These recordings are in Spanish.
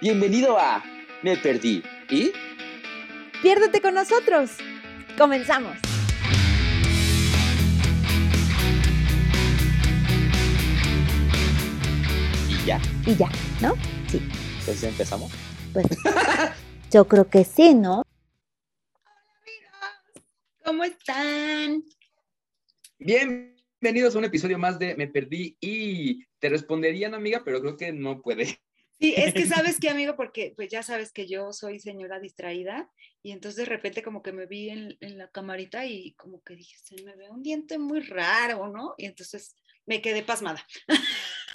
Bienvenido a Me Perdí. ¿Y? Piérdete con nosotros. Comenzamos. Y ya. Y ya, ¿no? Sí. Entonces empezamos. Pues yo creo que sí, ¿no? ¿Cómo están? Bienvenidos a un episodio más de Me Perdí y te responderían, amiga, pero creo que no puede. Sí, es que sabes qué, amigo, porque pues ya sabes que yo soy señora distraída y entonces de repente como que me vi en, en la camarita y como que dije, se me ve un diente muy raro, ¿no? Y entonces me quedé pasmada.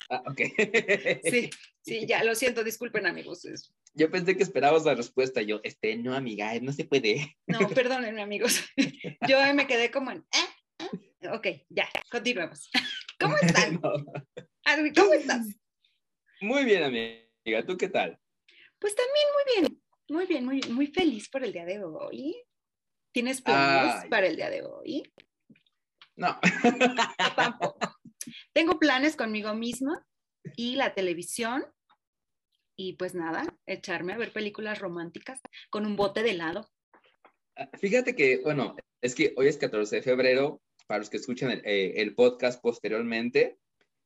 Ah, ok. Sí, sí, ya, lo siento, disculpen, amigos. Yo pensé que esperabas la respuesta. Yo, este, no, amiga, no se puede. No, perdónenme, amigos. Yo me quedé como en, ¿eh? ¿eh? Ok, ya, continuemos. ¿Cómo están? No. Adri, ¿Cómo estás? Muy bien, amiga. ¿Tú qué tal? Pues también muy bien, muy bien, muy, muy feliz por el día de hoy. ¿Tienes planes Ay. para el día de hoy? No. Tampoco. Tengo planes conmigo misma y la televisión. Y pues nada, echarme a ver películas románticas con un bote de helado. Fíjate que, bueno, es que hoy es 14 de febrero. Para los que escuchan el, eh, el podcast posteriormente,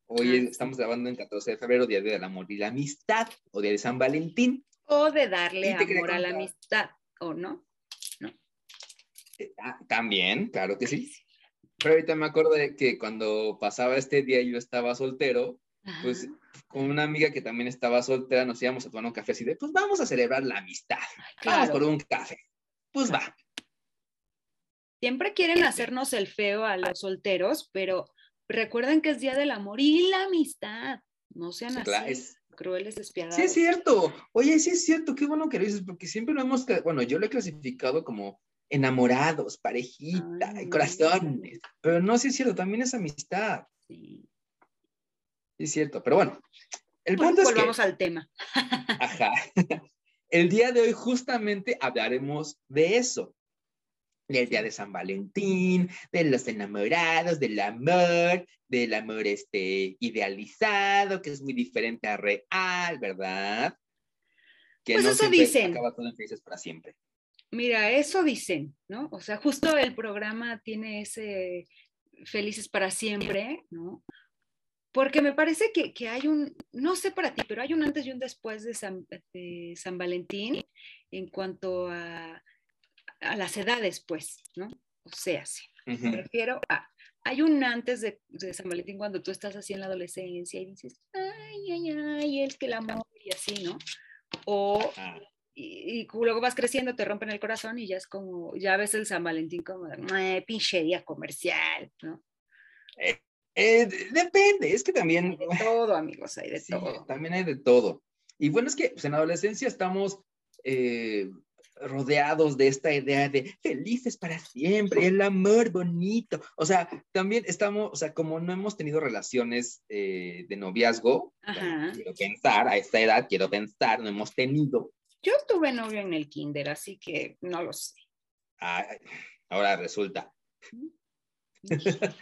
hoy Ah, estamos grabando en 14 de febrero, Día del Amor y la Amistad, o Día de San Valentín. O de darle amor a la amistad, ¿o no? Eh, ah, También, claro que sí. Pero ahorita me acuerdo de que cuando pasaba este día yo estaba soltero, pues Ajá. con una amiga que también estaba soltera nos íbamos a tomar un café así de, pues vamos a celebrar la amistad, vamos por un café. Pues va. Siempre quieren hacernos el feo a los solteros, pero recuerden que es Día del Amor y la amistad. No sean así, es- crueles, despiadados. Sí, es cierto. Oye, sí es cierto. Qué bueno que lo dices, porque siempre lo hemos, bueno, yo lo he clasificado como enamorados, parejita, Ay, corazones. Pero no, sí es cierto, también es amistad. Sí. Sí es cierto. Pero bueno, el punto es que, volvamos al tema. ajá, el día de hoy justamente hablaremos de eso. Del día de San Valentín, de los enamorados, del amor, del amor este idealizado, que es muy diferente a real, ¿verdad? Que Pues eso siempre dicen. Acaba todo en felices para siempre. Mira, eso dicen, ¿no? O sea, justo el programa tiene ese felices para siempre, ¿no? Porque me parece que, que hay un, no sé para ti, pero hay un antes y un después de San, de San Valentín en cuanto a, a las edades, pues, ¿no? O sea, sí. Ujú. Me refiero a, hay un antes de, de San Valentín cuando tú estás así en la adolescencia y dices, ay, ay, ay, el que el amor y así, ¿no? O Ah, y, y luego vas creciendo, te rompen el corazón y ya es como, ya ves el San Valentín como, de, "Mue, pinche día comercial, ¿no? eh, de- depende, es que también, De todo, amigos, hay de sí, todo. también hay de todo. Y bueno, es que pues, en la adolescencia estamos eh, rodeados de esta idea de felices para siempre, el amor bonito. O sea, también estamos, o sea, como no hemos tenido relaciones eh, de noviazgo, Ajá. quiero pensar, a esta edad quiero pensar, no hemos tenido. Yo tuve novio en el kinder, así que no lo sé. ah, ahora resulta.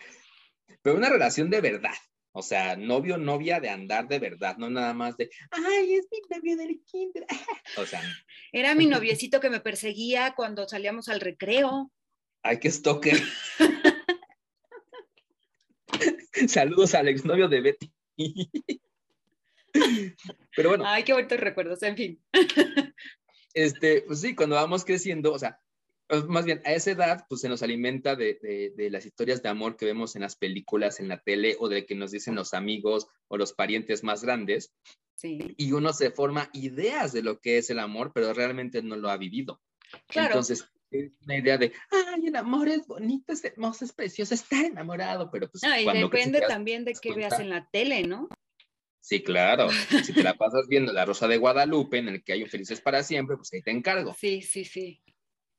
Pero una relación de verdad. O sea, novio, novia de andar de verdad, no nada más de, ay, es mi novio del kinder. O sea, Era mi noviecito que me perseguía cuando salíamos al recreo. ay, qué stalker. Saludos al exnovio de Betty. Pero bueno, Ay, qué bonitos recuerdos, en fin. este, pues sí, cuando vamos creciendo, o sea, más bien a esa edad, pues se nos alimenta de, de- de las historias de amor que vemos en las películas, en la tele, o de que nos dicen los amigos o los parientes más grandes, Sí, y uno se forma ideas de lo que es el amor, pero realmente no lo ha vivido. claro. Entonces, es una idea de, ay, el amor es bonito, es hermoso, es precioso, estar enamorado, pero pues No, y cuando depende también de qué veas en la tele, ¿no? Sí, claro. Si te la pasas viendo La Rosa de Guadalupe, en el que hay un felices para siempre, pues ahí te encargo. Sí, sí, sí.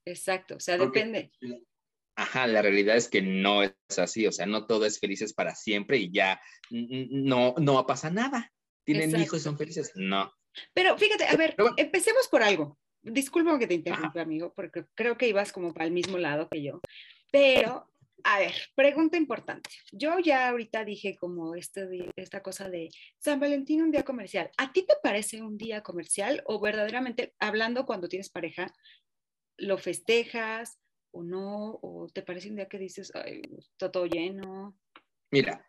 Exacto. O sea, Porque- depende. Ajá, la realidad es que no es así, o sea, no todo es felices para siempre y ya no, no pasa nada. ¿Tienen Exacto. hijos y son felices? No. Pero fíjate, a ver, empecemos por algo. Disculpa que te interrumpa, amigo, porque creo que ibas como para el mismo lado que yo. Pero A ver, pregunta importante. Yo ya ahorita dije como este, esta cosa de San Valentín, un día comercial. ¿A ti te parece un día comercial o verdaderamente, hablando cuando tienes pareja, lo festejas o no? ¿O te parece un día que dices, ay, está todo lleno? Mira,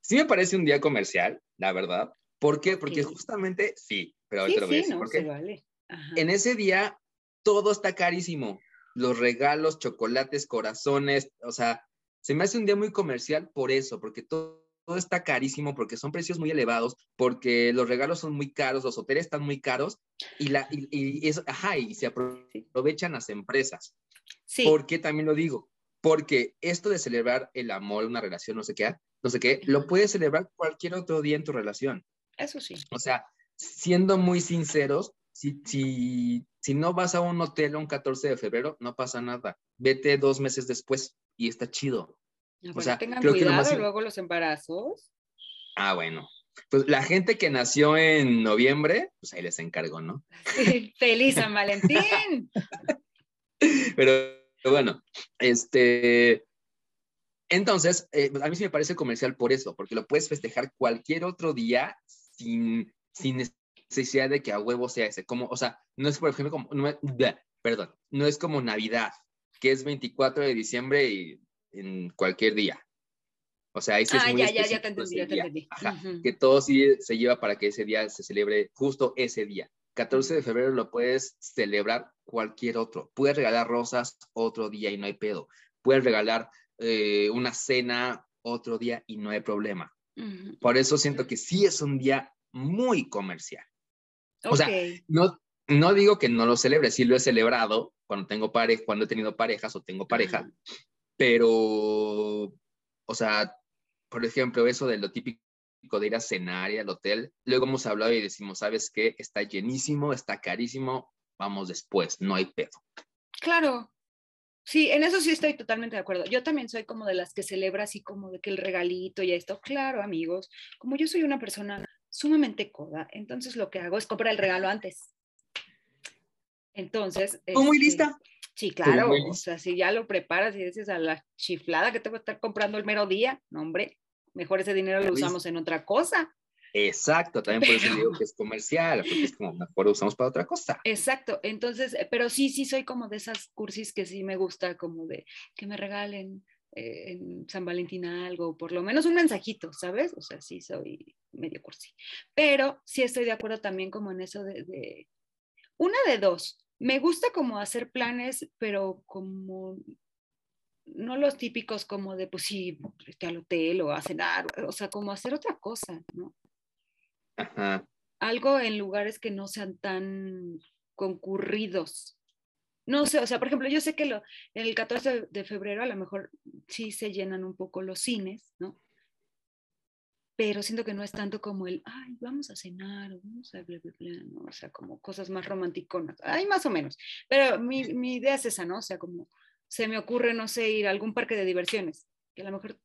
sí me parece un día comercial, la verdad. ¿Por qué? Porque justamente sí, pero Sí, ahorita lo voy a sí, no, por se qué. vale. Ajá. En ese día todo está carísimo. Los regalos, chocolates, corazones, o sea, se me hace un día muy comercial por eso, porque todo, todo está carísimo, porque son precios muy elevados, porque los regalos son muy caros, los hoteles están muy caros y, la, y, y eso, ajá, y se aprovechan las empresas. Sí, ¿Por qué también lo digo? Porque esto de celebrar el amor, una relación, no sé qué, no sé qué, lo puedes celebrar cualquier otro día en tu relación. eso sí. O sea, siendo muy sinceros, si, si, si no vas a un hotel un 14 de febrero, no pasa nada. Vete dos meses después y está chido. Bueno, sea, tengan creo que lo cuidado más luego los embarazos. Ah, bueno. Pues la gente que nació en noviembre, pues ahí les encargo, ¿no? Sí, ¡Feliz San Valentín! Pero bueno, este. Entonces, eh, a mí sí me parece comercial por eso, porque lo puedes festejar cualquier otro día sin, sin necesidad de que a huevo sea ese. Como, o sea, no es, por ejemplo, como, no perdón, no es como Navidad, que es 24 de diciembre y en cualquier día. O sea, ahí sí es Ah, muy ya, ya, ya específico te entendí, ese ya te día. entendí. Ajá, Ujú. que todo sí se lleva para que ese día se celebre justo ese día. 14 de febrero lo puedes celebrar cualquier otro. Puedes regalar rosas otro día y no hay pedo. Puedes regalar eh, una cena otro día y no hay problema. Por eso siento que sí es un día muy comercial. O sea. No, no digo que no lo celebre, sí lo he celebrado cuando tengo pareja, cuando he tenido parejas o tengo pareja. Pero, o sea, por ejemplo, eso de lo típico de ir a cenar y al hotel, luego hemos hablado y decimos, ¿sabes qué? Está llenísimo, está carísimo, vamos después, no hay pedo. Claro. Sí, en eso sí estoy totalmente de acuerdo. Yo también soy como de las que celebra así como de que el regalito y esto. Claro, amigos, como yo soy una persona sumamente coda, entonces lo que hago es comprar el regalo antes. Entonces. ¿Tú muy este, lista? Sí, claro. muy O sea, si ya lo preparas y dices a la chiflada que te voy a estar comprando el mero día, no, hombre, mejor ese dinero lo Luis. usamos en otra cosa. Exacto, también por eso digo que es comercial, porque es como mejor lo usamos para otra cosa. Exacto, entonces, eh, pero sí, sí soy como de esas cursis que sí me gusta, como de que me regalen eh, en San Valentín algo, por lo menos un mensajito, ¿sabes? O sea, sí soy medio cursi. Pero sí estoy de acuerdo también como en eso de, de- una de dos. Me gusta como hacer planes, pero como no los típicos como de, pues sí, irte al hotel o a cenar, o sea, como hacer otra cosa, ¿no? Ajá. algo en lugares que no sean tan concurridos. No sé, o sea, por ejemplo, yo sé que lo, el 14 de febrero a lo mejor sí se llenan un poco los cines, ¿no? Pero siento que no es tanto como el, ay, vamos a cenar, o vamos a bla, bla, bla, ¿no? O sea, como cosas más romanticonas. Ay, más o menos. Pero mi, mi idea es esa, ¿no? O sea, como se me ocurre, no sé, ir a algún parque de diversiones, que a lo mejor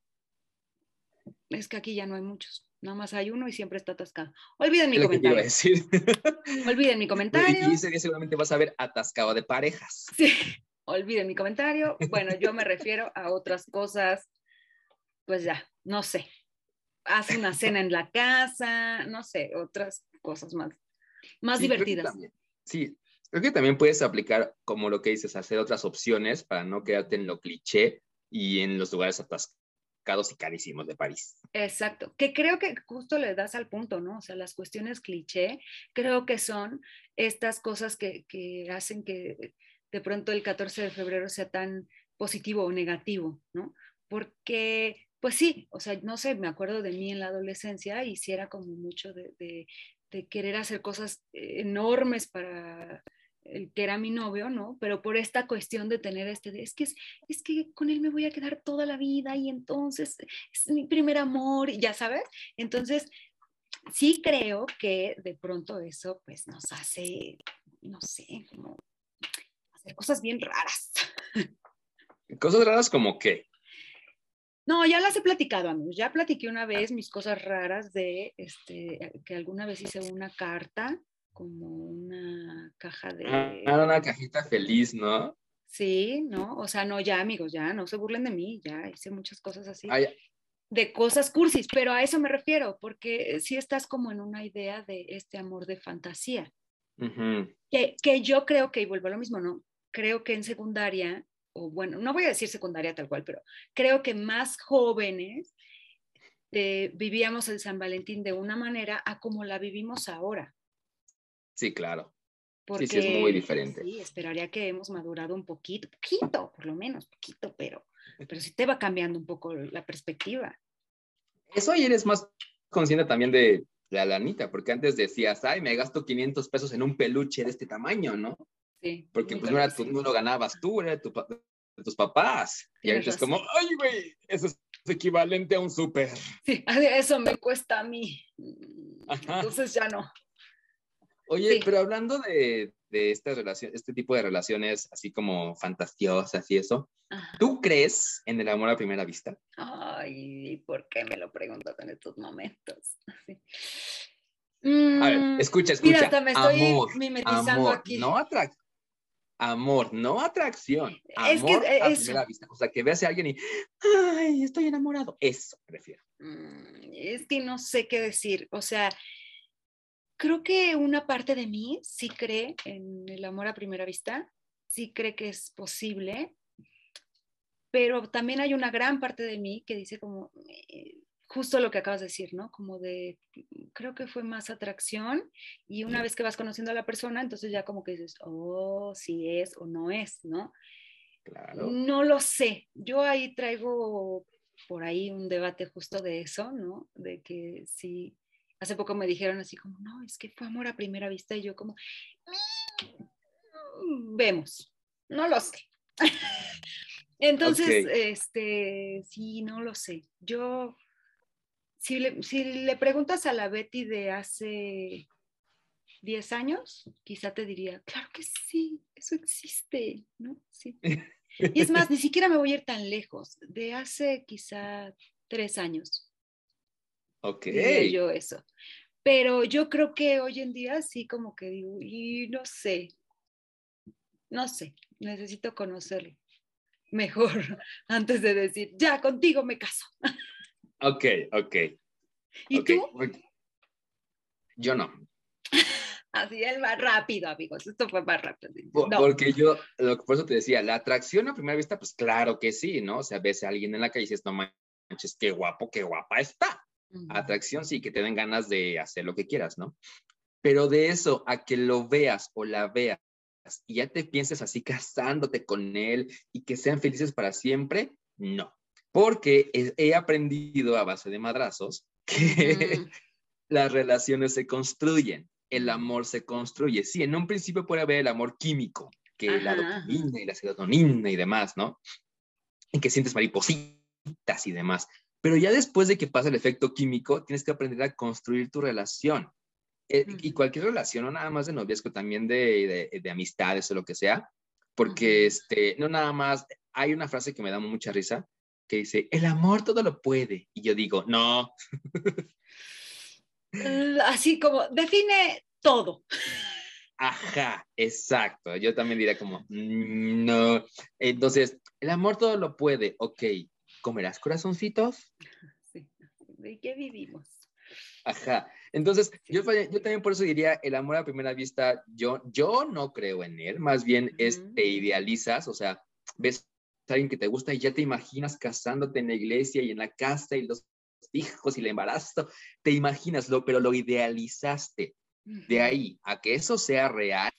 es que aquí ya no hay muchos. Nada más hay uno y siempre está atascado. Olviden mi comentario. decir. Olviden mi comentario. y ese día seguramente vas a ver atascado de parejas. Sí, olviden mi comentario. Bueno, yo me refiero a otras cosas, pues ya, no sé. Haz una cena en la casa, no sé, otras cosas más, más Sí, divertidas. también- Sí, creo que también puedes aplicar, como lo que dices, hacer otras opciones para no quedarte en lo cliché y en los lugares atascados y carísimos de París. Exacto, que creo que justo le das al punto, ¿no? O sea, las cuestiones cliché, creo que son estas cosas que, que hacen que de pronto el 14 de febrero sea tan positivo o negativo, ¿no? Porque, pues sí, o sea, no sé, me acuerdo de mí en la adolescencia y sí era como mucho de, querer hacer cosas enormes para el que era mi novio, ¿no? Pero por esta cuestión de tener este, de, es que es, es que con él me voy a quedar toda la vida y entonces es mi primer amor, ya sabes. Entonces, sí creo que de pronto eso pues nos hace, no sé, como hacer cosas bien raras. Cosas raras como que, No, ya las he platicado, amigos. Ya platiqué una vez mis cosas raras de este, que alguna vez hice una carta, como una caja de. ah, una cajita feliz, ¿no? Sí, ¿no? O sea, no, ya amigos, ya no se burlen de mí, ya hice muchas cosas así. Ay, de cosas cursis, pero a eso me refiero, porque sí estás como en una idea de este amor de fantasía, que, que yo creo que, y vuelvo a lo mismo, ¿no? Creo que en secundaria, o bueno, no voy a decir secundaria tal cual, pero creo que más jóvenes eh, vivíamos el San Valentín de una manera a como la vivimos ahora. Sí, claro. Porque, sí, es muy diferente. Sí, esperaría que hemos madurado un poquito, poquito, por lo menos, poquito, pero, pero sí te va cambiando un poco la perspectiva. Eso y eres más consciente también de la lanita, porque antes decías, ay, me gasto 500 pesos en un peluche de este tamaño, ¿no? Sí, Porque pues no, era tu- difícil. no lo ganabas tú, era de, tu tus papás. Y ahorita es como, ay, güey, eso es equivalente a un súper. Sí, eso me cuesta a mí. Ajá. Entonces ya no. Oye, Sí. pero hablando de, de estas relaciones, este tipo de relaciones así como fantasiosas y eso, Ajá. ¿tú crees en el amor a primera vista? Ay, ¿por qué me lo preguntas en estos momentos? Sí. A Mm, ver, escucha, escucha. Mira, hasta me estoy amor, mimetizando amor, aquí. no atracción. Amor, no atracción. Es que, Amor a eso. primera vista. O sea, que veas a alguien y, ay, estoy enamorado. Eso me refiero. Mm, Es que no sé qué decir. O sea, creo que una parte de mí sí cree en el amor a primera vista, sí cree que es posible, pero también hay una gran parte de mí que dice como, eh, justo lo que acabas de decir, ¿no? Como de, creo que fue más atracción y una vez que vas conociendo a la persona, entonces ya como que dices, oh, si es o no es, ¿no? Claro. No lo sé. Yo ahí traigo por ahí un debate justo de eso, ¿no? De que sí, hace poco me dijeron así como, no, es que fue amor a primera vista y yo como, "Mm, vemos, no lo sé. Entonces, Ok. este, sí, no lo sé. Yo, si le, si le preguntas a la Betty de hace 10 años, quizá te diría, claro que sí, eso existe, ¿no? Sí. Y es más, ni siquiera me voy a ir tan lejos, de hace quizá tres años, Ok. diría yo eso. Pero yo creo que hoy en día sí como que digo, y no sé, no sé, necesito conocerlo mejor antes de decir, ya, contigo me caso. Ok, ok. ¿Y ok. tú? Yo no. Así es más rápido, amigos, esto fue más rápido. Por- No. Porque yo, lo por eso te decía, la atracción a primera vista, pues claro que sí, ¿no? O sea, ves a alguien en la calle y dices, no manches, qué guapo, qué guapa está. Ujú. Atracción sí, que te den ganas de hacer lo que quieras, ¿no? Pero de eso a que lo veas o la veas y ya te pienses así casándote con él y que sean felices para siempre, no. Porque he, aprendido a base de madrazos que Ujú. las relaciones se construyen, el amor se construye. Sí, en un principio puede haber el amor químico, que la Ajá, ajá. dopamina y la serotonina y demás, ¿no? Y que sientes maripositas y demás. Pero ya después de que pasa el efecto químico, tienes que aprender a construir tu relación. Eh, Y Ujú. cualquier relación, no nada más de noviazgo, también de, de, de amistades o lo que sea, porque Ujú. este, no nada más, hay una frase que me da mucha risa, que dice, el amor todo lo puede. Y yo digo, no, Así como, define todo. Ajá, exacto. Yo también diría como, "Mm, no. Entonces, el amor todo lo puede. Ok, ¿comerás corazoncitos? Sí. ¿De qué vivimos? Ajá. Entonces, yo, también por eso diría, el amor a primera vista, yo, yo no creo en él. Más bien es, te idealizas, o sea, ves alguien que te gusta y ya te imaginas casándote en la iglesia y en la casa y los hijos y el embarazo. Te imaginas, lo, pero lo idealizaste. De ahí a que eso sea real,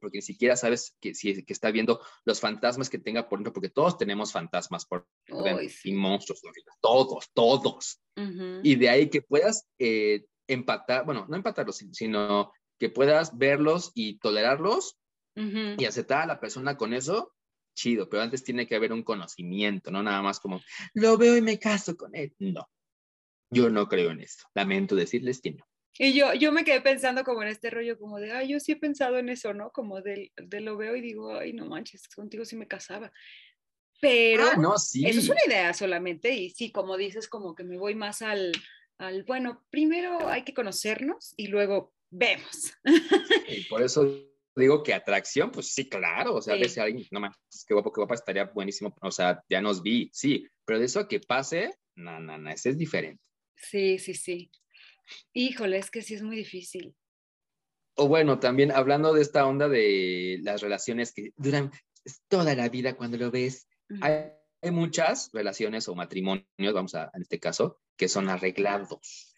porque ni siquiera sabes que, si, que está viendo los fantasmas que tenga por dentro, porque todos tenemos fantasmas por dentro, y monstruos, todos, todos. Ujú. Y de ahí que puedas eh, empatar, bueno, no empatarlos, si- sino que puedas verlos y tolerarlos y aceptar a la persona con eso, chido, pero antes tiene que haber un conocimiento, no nada más como, lo veo y me caso con él. No, yo no creo en eso. Lamento decirles que no. Y yo, yo me quedé pensando como en este rollo, como de, ay, yo sí he pensado en eso, ¿no? Como de, de lo veo y digo, ay, no manches, contigo sí me casaba. Pero Ah, no, sí. eso es una idea solamente y sí, como dices, como que me voy más al, al, bueno, primero hay que conocernos y luego vemos. Y por eso digo que atracción, pues sí, claro, o sea, Sí. ves a alguien, no más, qué guapo, qué guapa, estaría buenísimo, o sea, ya nos vi, sí, pero de eso a que pase, no, no, no, ese es diferente. Sí, sí, sí. Híjole, es que sí es muy difícil. O bueno, también hablando de esta onda de las relaciones que duran toda la vida cuando lo ves, hay, hay muchas relaciones o matrimonios, vamos a, en este caso, que son arreglados.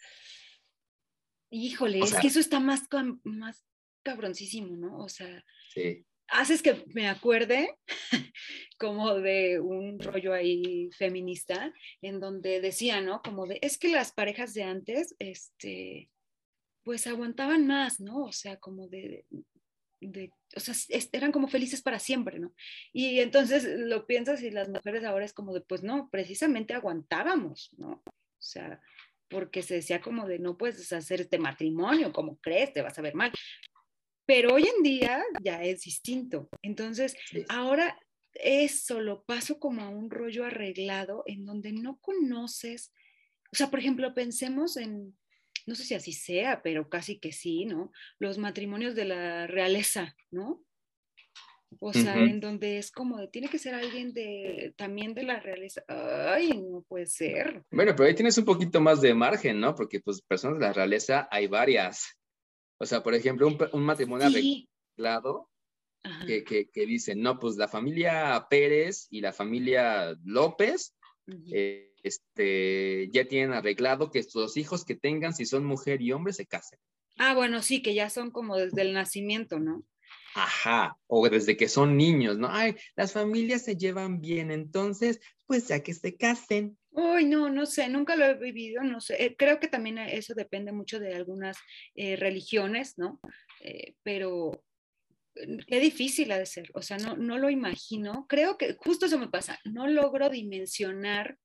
Híjole, O es que eso está más, más cabroncísimo, ¿no? O sea, Sí. haces que me acuerde como de un rollo ahí feminista en donde decía, ¿no? Como de, es que las parejas de antes, este, pues aguantaban más, ¿no? O sea, como de, de o sea, eran como felices para siempre, ¿no? Y entonces lo piensas y las mujeres ahora es como de, pues no, precisamente aguantábamos, ¿no? O sea, porque se decía como de, no puedes hacer este matrimonio, como crees, te vas a ver mal. Pero hoy en día ya es distinto. Entonces, sí. ahora eso lo paso como a un rollo arreglado en donde no conoces, o sea, por ejemplo, pensemos en, no sé si así sea, pero casi que sí, ¿no? Los matrimonios de la realeza, ¿no? O sea, Ujú. en donde es como tiene que ser alguien de, también de la realeza. Ay, no puede ser. Bueno, pero ahí tienes un poquito más de margen, ¿no? Porque pues personas de la realeza hay varias. O sea, por ejemplo, un, un matrimonio Sí. arreglado que, que, que dicen, no, pues la familia Pérez y la familia López eh, este, ya tienen arreglado que sus hijos que tengan, si son mujer y hombre, se casen. Ah, bueno, sí, que ya son como desde el nacimiento, ¿no? Ajá, o desde que son niños, ¿no? Ay, las familias se llevan bien, entonces, pues ya que se casen. Uy, no, no sé, nunca lo he vivido, no sé. Eh, creo que también eso depende mucho de algunas eh, religiones, ¿no? Eh, pero eh, qué difícil ha de ser, o sea, no, no lo imagino. Creo que justo eso me pasa, no logro dimensionar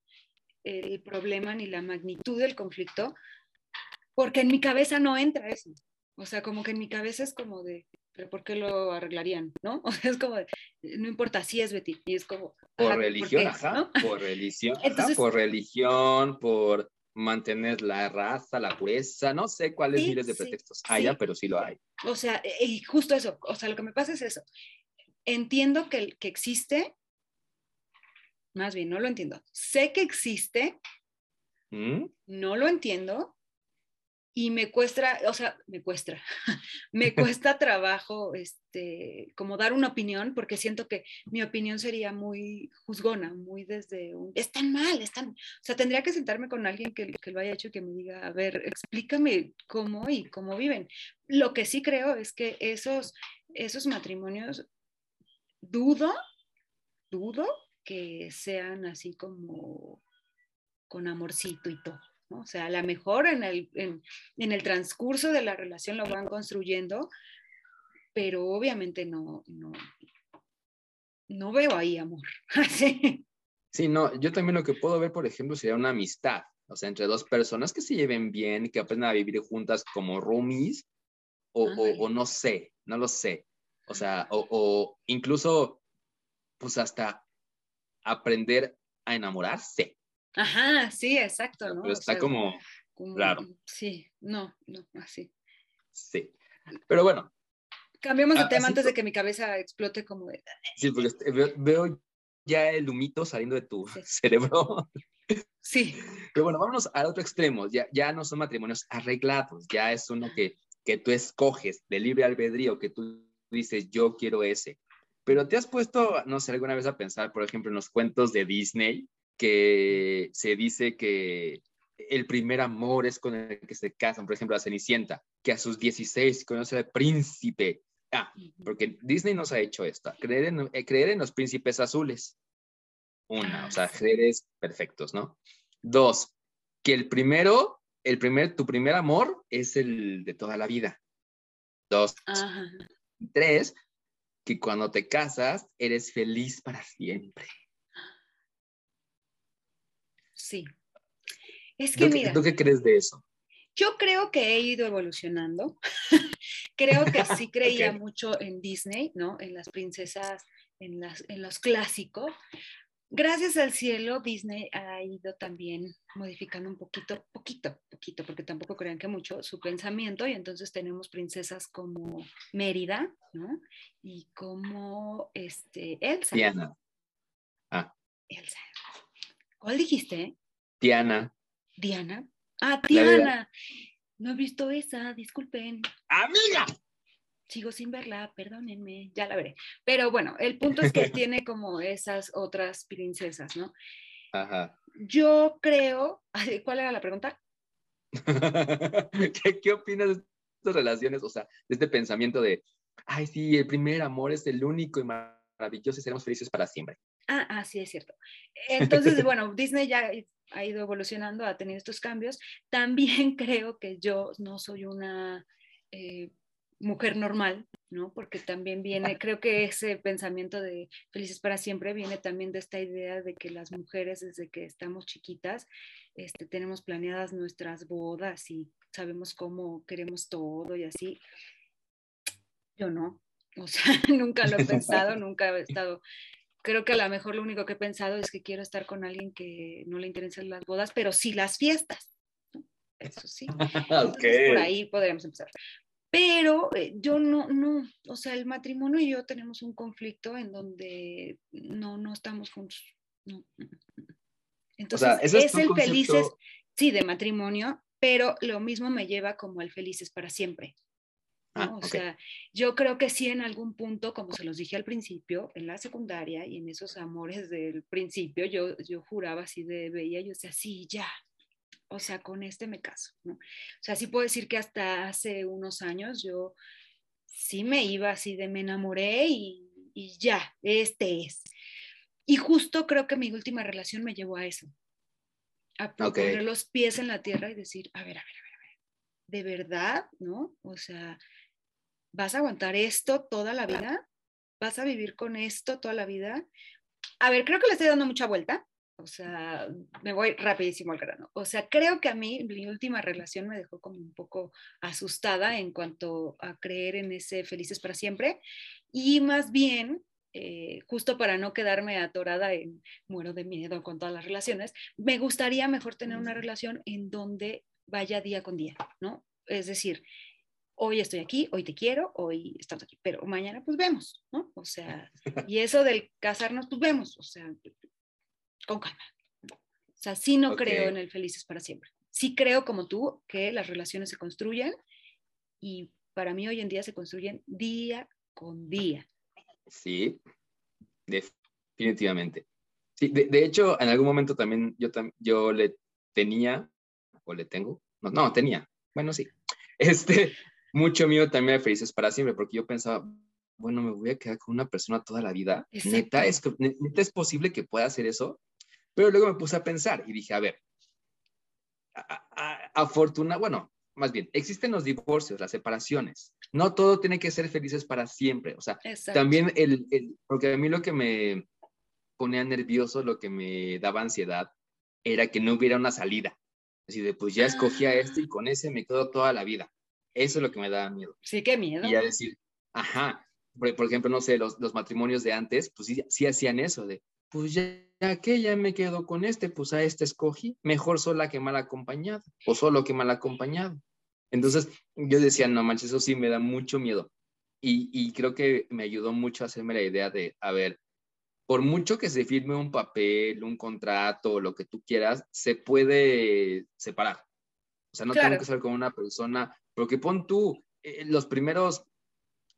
el problema ni la magnitud del conflicto, porque en mi cabeza no entra eso. O sea, como que en mi cabeza es como de, pero ¿por qué lo arreglarían? ¿No? O sea, es como no importa si es Betty, y es como... Por ajá, religión, qué? ajá, ¿No? por religión, ajá, por religión, por mantener la raza, la pureza, no sé cuáles Sí, miles de sí, pretextos haya, sí. pero sí lo hay. O sea, e- y justo eso, o sea, lo que me pasa es eso. Entiendo que, que existe, más bien, no lo entiendo. Sé que existe, ¿Mm? no lo entiendo y me cuesta, o sea, me cuesta, me cuesta trabajo, este, como dar una opinión, porque siento que mi opinión sería muy juzgona, muy desde un, están mal, están, o sea, tendría que sentarme con alguien que, que lo haya hecho y que me diga, a ver, explícame cómo y cómo viven. Lo que sí creo es que esos, esos matrimonios, dudo, dudo que sean así como con amorcito y todo. ¿No? O sea, a lo mejor en el, en, en el transcurso de la relación lo van construyendo, pero obviamente no, no, no veo ahí amor. Sí. Sí, no, yo también lo que puedo ver, por ejemplo, sería una amistad, o sea, entre dos personas que se lleven bien, que aprendan a vivir juntas como roomies, o, o, o no sé, no lo sé. O sea, o, o incluso, pues hasta aprender a enamorarse. Ajá, sí, exacto, ¿no? Pero O está sea, como, como- raro. Sí, no, no, así. sí. Pero bueno, Cambiamos de Ah, tema antes de que mi cabeza explote como de... sí, porque este- veo, veo ya el humito saliendo de tu Sí. cerebro. Sí, Pero bueno, vámonos al otro extremo. Ya, ya no son matrimonios arreglados, ya es uno que, que tú escoges de libre albedrío, que tú dices, yo quiero ese. Pero te has puesto, no sé, alguna vez a pensar, por ejemplo, en los cuentos de Disney, que se dice que el primer amor es con el que se casan, por ejemplo, la Cenicienta, que a sus 16 conoce al príncipe. Ah, porque Disney nos ha hecho esto, creer en, eh, creer en los príncipes azules. Una, Ah, o sea, sí. seres perfectos, ¿no? Dos, que el primero, el primer, tu primer amor es el de toda la vida. Dos, ajá. tres, que cuando te casas eres feliz para siempre. Sí. Es que ¿Tú, qué- mira, tú qué crees de eso? yo creo que he ido evolucionando. creo que sí creía mucho en Disney, ¿no? En las princesas, en, las, en los clásicos. gracias al cielo, Disney ha ido también modificando un poquito, poquito, poquito, porque tampoco crean que mucho, su pensamiento y entonces tenemos princesas como Mérida, ¿no? Y como este, Elsa. Diana. Ah, Elsa. ¿Cuál dijiste? Diana. Diana. Ah, Diana. No he visto esa, disculpen. ¡Amiga! Sigo sin verla, perdónenme, ya la veré. Pero bueno, el punto es que tiene como esas otras princesas, ¿no? Ajá. Yo creo, ¿cuál era la pregunta? ¿Qué, ¿Qué opinas de estas relaciones? O sea, de este pensamiento de, ay, sí, el primer amor es el único y maravilloso y seremos felices para siempre. Ah, ah, sí, es cierto. Entonces, bueno, Disney ya ha ido evolucionando, ha tenido estos cambios. También creo que yo no soy una eh, mujer normal, ¿no? Porque también viene, creo que ese pensamiento de felices para siempre viene también de esta idea de que las mujeres desde que estamos chiquitas este, tenemos planeadas nuestras bodas y sabemos cómo queremos todo y así. Yo no, o sea, nunca lo he pensado, nunca he estado creo que a lo mejor lo único que he pensado es que quiero estar con alguien que no le interesen las bodas, pero sí las fiestas. ¿no? Eso sí. Entonces, por ahí podríamos empezar. Pero eh, yo no, no, o sea, el matrimonio y yo tenemos un conflicto en donde no, no estamos juntos. No. Entonces, O sea, ese es es, el concepto- felices, sí, de matrimonio, pero lo mismo me lleva como al felices para siempre. ¿No? Ah, O ok. sea, yo creo que sí en algún punto, como se los dije al principio, en la secundaria y en esos amores del principio, yo, yo juraba así de veía, yo decía, sí, ya, o sea, con este me caso, ¿no? O sea, sí puedo decir que hasta hace unos años yo sí me iba así de me enamoré y, y ya, este es. Y justo creo que mi última relación me llevó a eso, a poner los pies en la tierra y decir, a ver, a ver, a ver, a ver, de verdad, ¿no? O sea, ¿vas a aguantar esto toda la vida? ¿Vas a vivir con esto toda la vida? A ver, creo que le estoy dando mucha vuelta. O sea, me voy rapidísimo al grano. O sea, creo que a mí mi última relación me dejó como un poco asustada en cuanto a creer en ese felices para siempre. Y más bien, eh, justo para no quedarme atorada en muero de miedo con todas las relaciones, me gustaría mejor tener una relación en donde vaya día con día, ¿no? Es decir, hoy estoy aquí, hoy te quiero, hoy estamos aquí, pero mañana pues vemos, ¿no? O sea, y eso del casarnos, pues vemos, o sea, con calma. O sea, sí no Ok. creo en el felices para siempre. Sí creo, como tú, que las relaciones se construyen y para mí hoy en día se construyen día con día. Sí, definitivamente. Sí, de, de hecho, en algún momento también yo, yo le tenía, o le tengo, no, no, tenía, bueno, sí, este, mucho mío también de Felices para siempre, porque yo pensaba, bueno, me voy a quedar con una persona toda la vida. Neta, es, neta, es posible que pueda hacer eso. Pero luego me puse a pensar y dije, a ver, a- a- afortuna, bueno, más bien, existen los divorcios, las separaciones. No todo tiene que ser felices para siempre. O sea, Exacto. también el, el- porque a mí lo que me ponía nervioso, lo que me daba ansiedad, era que no hubiera una salida. Así de, pues ya escogí a este y con ese me quedo toda la vida. Eso es lo que me daba miedo. Sí, qué miedo. Y ya decir, ajá, por, por ejemplo, no sé, los, los matrimonios de antes, pues sí, sí hacían eso de, pues ya, ya que ya me quedo con este, pues a este escogí, mejor sola que mal acompañado, o solo que mal acompañado. Entonces yo decía, no manches, eso sí me da mucho miedo. Y, y creo que me ayudó mucho a hacerme la idea de, a ver, por mucho que se firme un papel, un contrato, lo que tú quieras, se puede separar. O sea, no Claro. tengo que ser con una persona, porque pon tú, eh, los primeros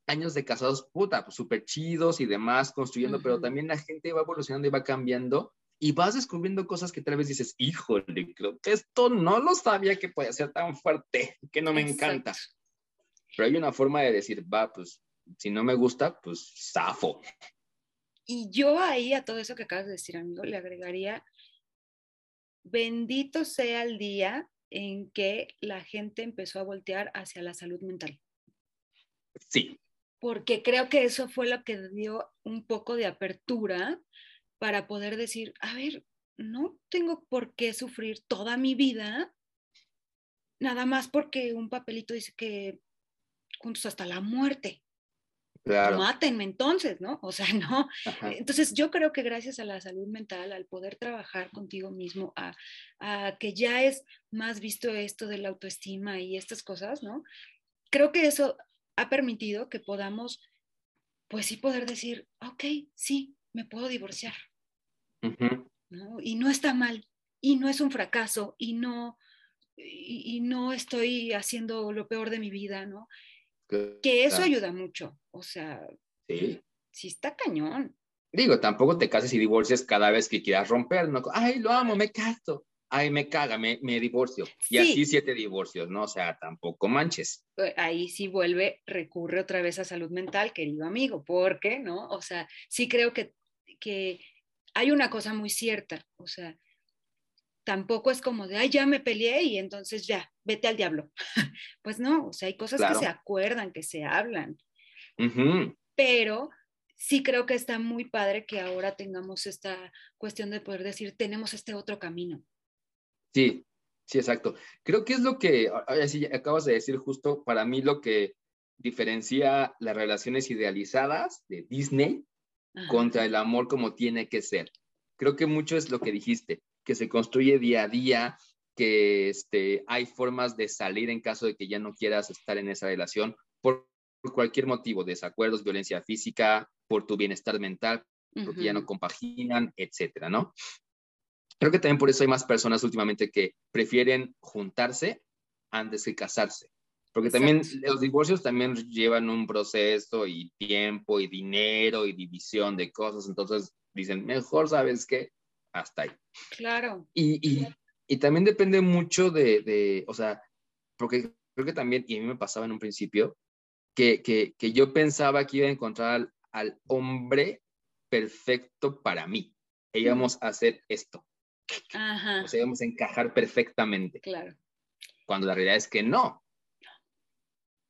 años de casados, puta, pues súper chidos y demás, construyendo, pero también la gente va evolucionando y va cambiando y vas descubriendo cosas que tal vez dices, híjole, creo que esto no lo sabía que podía ser tan fuerte, que no me encanta. Pero hay una forma de decir, va, pues, si no me gusta, pues, zafo. Y yo ahí a todo eso que acabas de decir, amigo, le agregaría, bendito sea el día en que la gente empezó a voltear hacia la salud mental, Sí, porque creo que eso fue lo que dio un poco de apertura para poder decir, a ver, no tengo por qué sufrir toda mi vida, nada más porque un papelito dice que juntos hasta la muerte. Claro. mátenme entonces, ¿no? O sea, no. Ajá. Entonces yo creo que gracias a la salud mental, al poder trabajar contigo mismo, a, a que ya es más visto esto de la autoestima y estas cosas, ¿no? Creo que eso ha permitido que podamos, pues sí, poder decir, ok, sí, me puedo divorciar, Ujú. ¿no? Y no está mal, y no es un fracaso, y no, y, y no estoy haciendo lo peor de mi vida, ¿no? Que eso Claro. ayuda mucho, o sea, Sí. sí está cañón. Digo, tampoco te cases y divorcies cada vez que quieras romper, ¿no? Ay, lo amo, me caso. Ay, me caga, me, me divorcio. Y Sí. así siete divorcios, ¿no? O sea, tampoco manches. eh, ahí sí vuelve, recurre otra vez a salud mental, querido amigo, porque, ¿no? O sea, sí creo que, que hay una cosa muy cierta, o sea, tampoco es como de, ay, ya me peleé y entonces ya, vete al diablo. pues no, o sea, hay cosas Claro. que se acuerdan, que se hablan, Ujú. pero sí creo que está muy padre que ahora tengamos esta cuestión de poder decir, tenemos este otro camino. Sí, sí, exacto. Creo que es lo que, ahora sí, acabas de decir justo, para mí lo que diferencia las relaciones idealizadas de Disney Ajá. contra el amor como tiene que ser. Creo que mucho es lo que dijiste, que se construye día a día, que este, hay formas de salir en caso de que ya no quieras estar en esa relación por, por cualquier motivo, desacuerdos, violencia física, por tu bienestar mental, porque ya no compaginan, etcétera, ¿no? Creo que también por eso hay más personas últimamente que prefieren juntarse antes que casarse. Porque también Exacto. los divorcios también llevan un proceso y tiempo y dinero y división de cosas. Entonces dicen, mejor sabes qué, hasta ahí. Claro. Y, y, y también depende mucho de, de, o sea, porque creo que también, y a mí me pasaba en un principio, que, que, que yo pensaba que iba a encontrar al, al hombre perfecto para mí. E íbamos a hacer esto. Ajá. O sea, íbamos a encajar perfectamente. Claro. Cuando la realidad es que no.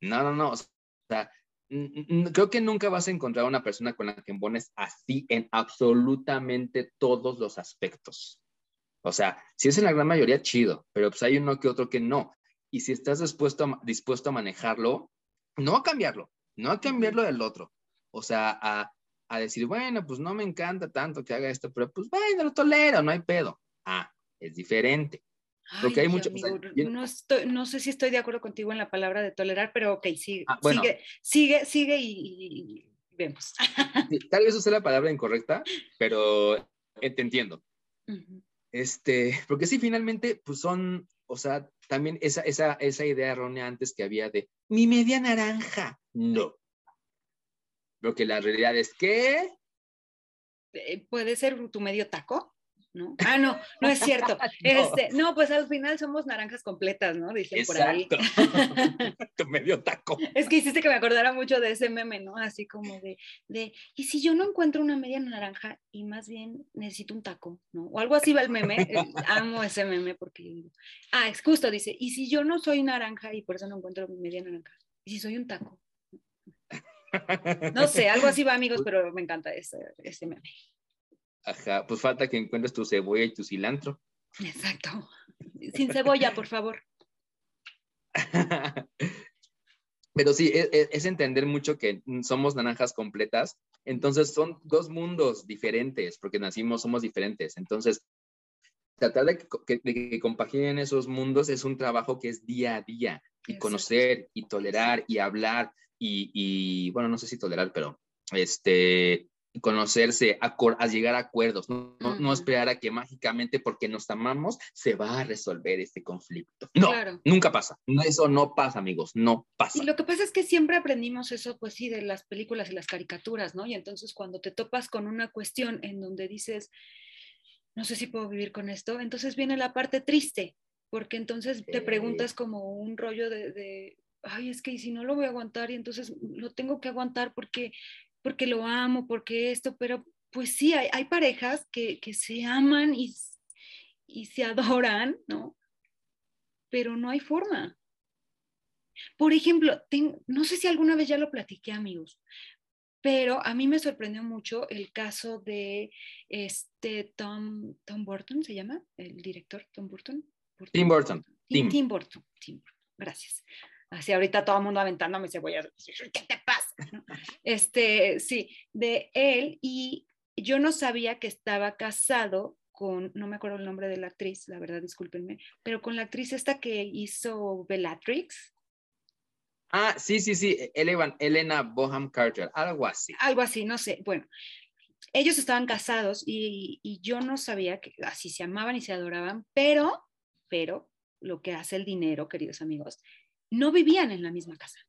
No, no, no. O sea, creo que nunca vas a encontrar una persona con la que pones así en absolutamente todos los aspectos. O sea, si es en la gran mayoría, chido, pero pues hay uno que otro que no. Y si estás dispuesto a, ma- dispuesto a manejarlo, no a cambiarlo, no a cambiarlo del otro. O sea, a, a decir, bueno, pues no me encanta tanto que haga esto, pero pues bueno, lo tolero, no hay pedo. Ah, es diferente. Porque hay Ay, mucho- o sea, no, estoy, no sé si estoy de acuerdo contigo en la palabra de tolerar, pero ok, sigue, Ah, bueno. sigue, sigue, sigue y, vemos. Sí, tal vez usé la palabra incorrecta, pero eh, te entiendo. Este, porque sí, finalmente, pues son, o sea, también esa, esa, esa idea errónea antes que había de mi media naranja. No. Porque la realidad es que Eh, Puede ser tu medio taco, ¿no? Ah, no, no es cierto. Este, no, pues al final somos naranjas completas, ¿no? Dicen por ahí. Exacto. medio taco. Es que hiciste que me acordara mucho de ese meme, ¿no? Así como de, de, y si yo no encuentro una media naranja y más bien necesito un taco, ¿no? O algo así va el meme. Amo ese meme porque ah, es justo, dice, y si yo no soy naranja y por eso no encuentro mi media naranja, y si soy un taco. No sé, algo así va, amigos, pero me encanta ese, ese meme. Ajá, pues falta que encuentres tu cebolla y tu cilantro. Exacto. Sin cebolla, por favor. Pero sí, e- e- es, entender mucho que somos naranjas completas, entonces son dos mundos diferentes, porque nacimos, somos diferentes. Entonces, tratar de que, que- de que compaginen esos mundos es un trabajo que es día a día, y Exacto. conocer, y tolerar, y hablar, y, y, bueno, no sé si tolerar, pero este, conocerse, a, a llegar a acuerdos, no, no, esperar a que mágicamente, porque nos amamos, se va a resolver este conflicto. No, Claro. nunca pasa. Eso no pasa, amigos, no pasa. Y lo que pasa es que siempre aprendimos eso, pues sí, de las películas y las caricaturas, ¿no? Y entonces cuando te topas con una cuestión en donde dices, no sé si puedo vivir con esto, entonces viene la parte triste, porque entonces te preguntas como un rollo de, de, ay, es que ¿y si no lo voy a aguantar y entonces lo tengo que aguantar porque, porque lo amo, porque esto, pero pues sí, hay, hay parejas que, que se aman y, y se adoran, ¿no? Pero no hay forma. Por ejemplo, ten- no sé si alguna vez ya lo platiqué, amigos, pero a mí me sorprendió mucho el caso de este Tom, Tom Burton, ¿se llama? El director Tom Burton. Burton. Tim Burton. Tim, Tim. Tim Burton. Tim Burton. Gracias. Así ahorita todo el mundo aventándome cebollas. ¿Qué te pasa? Este, sí, de él y yo no sabía que estaba casado con, no me acuerdo el nombre de la actriz, la verdad, discúlpenme, pero con la actriz esta que hizo Bellatrix. Ah, sí, sí, sí, Elena, Elena Boham Carter, algo así. Algo así, no sé. Bueno, ellos estaban casados y, y yo no sabía que así se amaban y se adoraban, pero, pero, lo que hace el dinero, queridos amigos, no vivían en la misma casa.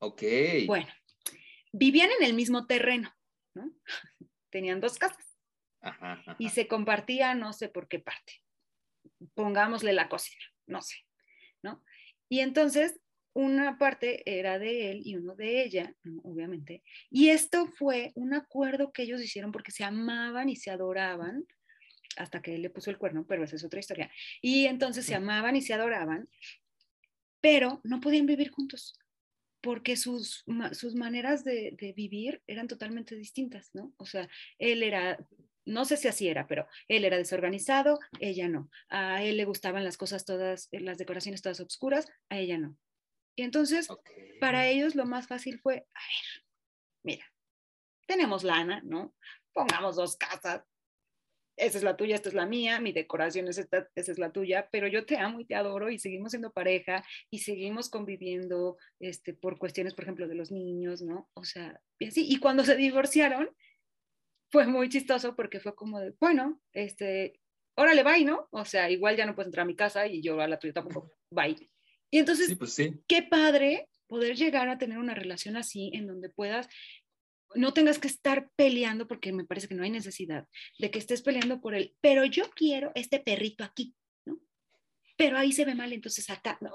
Ok. Bueno, vivían en el mismo terreno, ¿no? Tenían dos casas Ajá, ajá. y se compartían no sé por qué parte. Pongámosle la cocina, no sé, ¿no? Y entonces una parte era de él y uno de ella, obviamente. Y esto fue un acuerdo que ellos hicieron porque se amaban y se adoraban hasta que él le puso el cuerno, pero esa es otra historia. Y entonces se amaban y se adoraban, pero no podían vivir juntos porque sus, sus maneras de, de vivir eran totalmente distintas, ¿no? O sea, él era, no sé si así era, pero él era desorganizado, ella no. A él le gustaban las cosas todas, las decoraciones todas oscuras, a ella no. Y entonces, para ellos lo más fácil fue, a ver, mira, tenemos lana, ¿no? Pongamos dos casas. Esa es la tuya, esta es la mía, mi decoración es esta, esa es la tuya, pero yo te amo y te adoro y seguimos siendo pareja y seguimos conviviendo este, por cuestiones, por ejemplo, de los niños, ¿no? O sea, y así. Y cuando se divorciaron, fue muy chistoso porque fue como de, bueno, este, órale, bye, ¿no? O sea, igual ya no puedes entrar a mi casa y yo a la tuya tampoco, bye. Y entonces, Sí, pues sí. qué padre poder llegar a tener una relación así en donde puedas no tengas que estar peleando porque me parece que no hay necesidad de que estés peleando por él, pero yo quiero este perrito aquí, ¿no? Pero ahí se ve mal, entonces acá, no.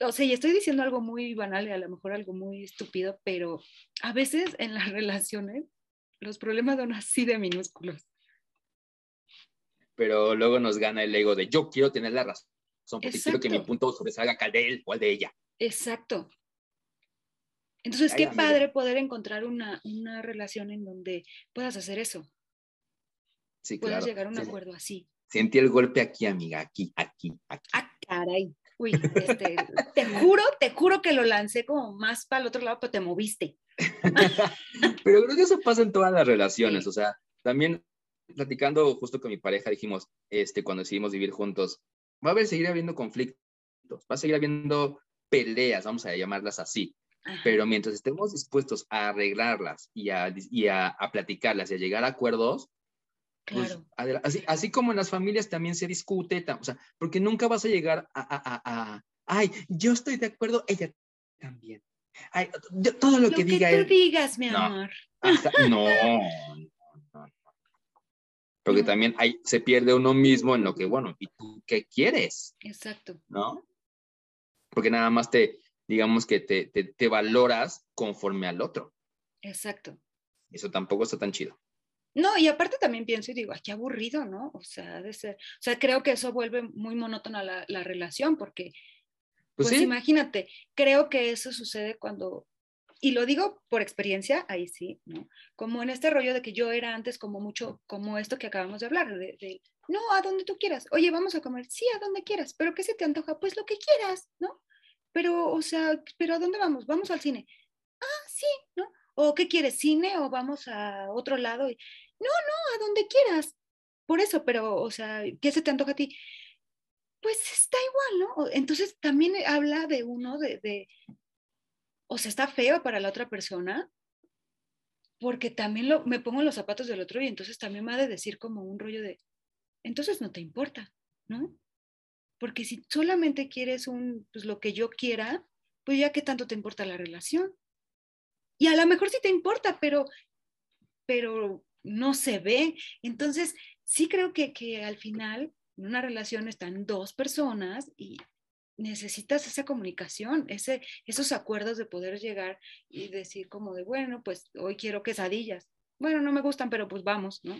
O sea, y estoy diciendo algo muy banal y a lo mejor algo muy estúpido, pero a veces en las relaciones los problemas son así de minúsculos. Pero luego nos gana el ego de yo quiero tener la razón, porque quiero que mi punto sobresalga al de él o al de ella. Exacto. Entonces, qué padre poder encontrar una, una relación en donde puedas hacer eso, Sí, puedas claro. llegar a un Sí. acuerdo así. Sentí el golpe aquí, amiga, aquí, aquí, aquí. Ah, caray. Uy, este, te juro, te juro que lo lancé como más para el otro lado, pero te moviste. Pero creo que eso pasa en todas las relaciones, Sí. o sea, también platicando justo con mi pareja dijimos, este, cuando decidimos vivir juntos, va a haber, seguir habiendo conflictos, va a seguir habiendo peleas, vamos a llamarlas así, pero mientras estemos dispuestos a arreglarlas y a, y a, a platicarlas y a llegar a acuerdos, pues, claro. así, así como en las familias también se discute, o sea, porque nunca vas a llegar a, a, a- a- ay, yo estoy de acuerdo, ella también. Ay, yo- todo lo, Lo que que, diga tú él. digas, mi No. amor. No, no, no, no. Porque No. también hay, se pierde uno mismo en lo que, bueno, ¿y tú qué quieres? Exacto. ¿No? Porque nada más te, digamos que te, te, te valoras conforme al otro. Exacto. Eso tampoco está tan chido. No, y aparte también pienso y digo, ay, qué aburrido, ¿no? O sea, de ser, o sea, creo que eso vuelve muy monótona la, la relación, porque, Pues, pues, sí, imagínate, creo que eso sucede cuando, y lo digo por experiencia, ahí sí, ¿no? Como en este rollo de que yo era antes como mucho, como esto que acabamos de hablar, de, de, no, a donde tú quieras, oye, vamos a comer, sí, a donde quieras, pero ¿qué se te antoja? Pues lo que quieras, ¿no? Pero, o sea, ¿pero a dónde vamos? Vamos al cine. Ah, sí, ¿no? ¿O qué quieres, cine o vamos a otro lado? No, no, a donde quieras. Por eso, pero, o sea, ¿qué se te antoja a ti? Pues está igual, ¿no? Entonces también habla de uno de, o sea, está feo para la otra persona, porque también lo, me pongo los zapatos del otro y entonces también me ha de decir como un rollo de, entonces no te importa, ¿no? Porque si solamente quieres un, pues lo que yo quiera, pues ya qué tanto te importa la relación. Y a lo mejor sí te importa, pero, pero no se ve. Entonces, sí creo que, que al final en una relación están dos personas y necesitas esa comunicación, ese, esos acuerdos de poder llegar y decir como de, bueno, pues hoy quiero quesadillas. Bueno, no me gustan, pero pues vamos, ¿no?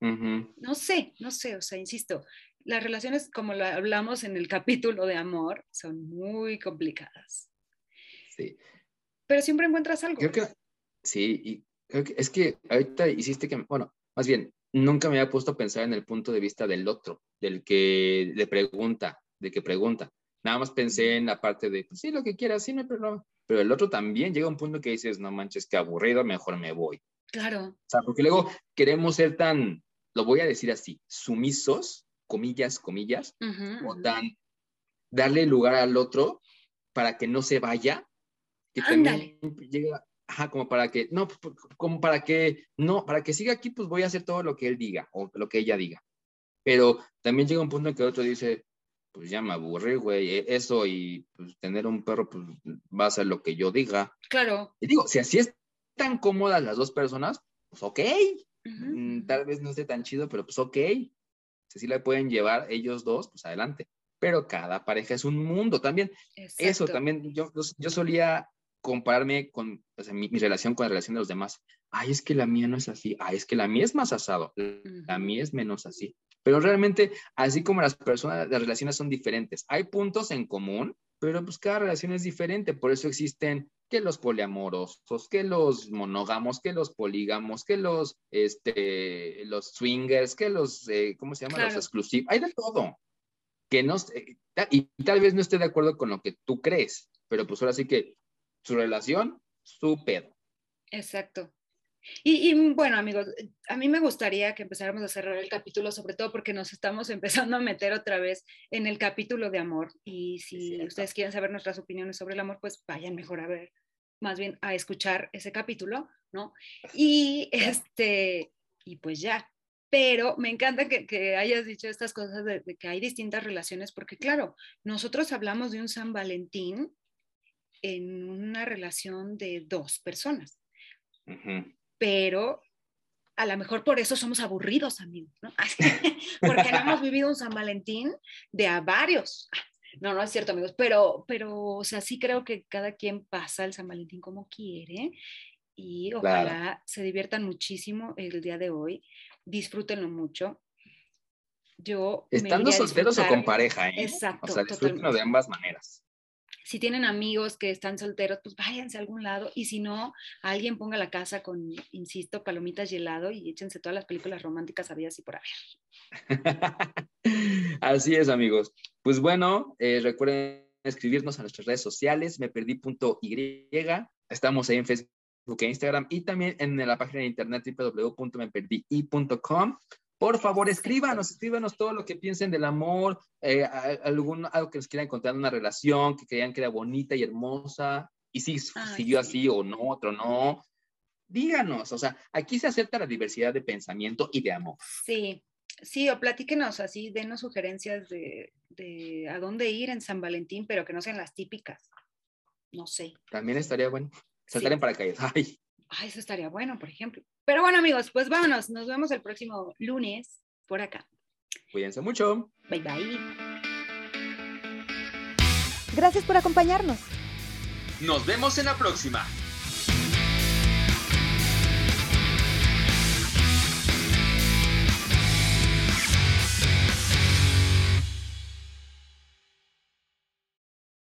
ujú, No sé, no sé, o sea, insisto, las relaciones, como lo hablamos en el capítulo de amor, son muy complicadas, sí. pero siempre encuentras algo. Creo que sí, y creo que es que ahorita hiciste que, bueno, más bien, nunca me había puesto a pensar en el punto de vista del otro, del que le pregunta, de que pregunta. nada más pensé en la parte de, pues sí, lo que quieras, sí, no hay problema. Pero el otro también llega a un punto que dices, no manches, qué aburrido, mejor me voy. Claro. O sea, porque luego queremos ser tan, lo voy a decir así, sumisos, comillas, comillas, o tan darle lugar al otro para que no se vaya, que Ándale. también llega, ajá, como para que, no, pues, como para que, no, para que siga aquí, pues voy a hacer todo lo que él diga o lo que ella diga. Pero también llega un punto en que el otro dice, pues ya me aburrí, güey, e- eso y pues tener un perro, pues va a ser lo que yo diga. Claro. Y digo, si así están cómodas las dos personas, pues ok, Mm, tal vez no esté tan chido, pero pues ok. Si sí la pueden llevar ellos dos, pues adelante. Pero cada pareja es un mundo también. Eso también, yo, yo, solía compararme con mi, mi relación con la relación de los demás. Ay, es que la mía no es así. Ay, es que la mía es más asado. La mía es menos así. Pero realmente, así como las personas, las relaciones son diferentes. Hay puntos en común, pero pues cada relación es diferente. Por eso existen que los poliamorosos, que los monógamos, que los polígamos, que los, este, los swingers, que los, eh, ¿cómo se llama? Los exclusivos. Hay de todo. Que no, eh, y tal vez no esté de acuerdo con lo que tú crees, pero pues ahora sí que su relación, su pedo. Exacto. Y, y, bueno, amigos, a mí me gustaría que empezáramos a cerrar el capítulo, sobre todo porque nos estamos empezando a meter otra vez en el capítulo de amor. Y si ustedes quieren saber nuestras opiniones sobre el amor, pues vayan mejor a ver, más bien a escuchar ese capítulo, ¿no? Y este, y pues ya. Pero me encanta que, que hayas dicho estas cosas de, de que hay distintas relaciones, porque claro, nosotros hablamos de un San Valentín en una relación de dos personas Ujú. Pero a lo mejor por eso somos aburridos, amigos, ¿no? Porque no hemos vivido un San Valentín de a varios. No, no es cierto, amigos, pero, pero, o sea, sí creo que cada quien pasa el San Valentín como quiere y ojalá se diviertan muchísimo el día de hoy, disfrútenlo mucho. Yo Estando solteros o con pareja, ¿eh? Exacto, O sea, disfrútenlo de totalmente. ambas maneras. Si tienen amigos que están solteros, pues váyanse a algún lado. Y si no, alguien ponga la casa con, insisto, palomitas y helado y échense todas las películas románticas habidas y por haber. Así es, amigos. Pues bueno, eh, recuerden escribirnos a nuestras redes sociales, me perdí.y. Estamos ahí en Facebook e Instagram y también en la página de internet www.meperdii.com. Por favor, escríbanos, escríbanos todo lo que piensen del amor, eh, algún, algo que nos quieran contar de una relación, que crean que era bonita y hermosa, y si Ay, siguió sí. así o no, otro no. Díganos, o sea, aquí se acepta la diversidad de pensamiento y de amor. Sí, sí, o platíquenos así, denos sugerencias de, de a dónde ir en San Valentín, pero que no sean las típicas. No sé. También estaría bueno. Saltar Sí. en paracaídas. Ay, Ay, eso estaría bueno, por ejemplo. Pero bueno, amigos, pues vámonos. Nos vemos el próximo lunes por acá. cuídense mucho. Bye bye. Gracias por acompañarnos. Nos vemos en la próxima.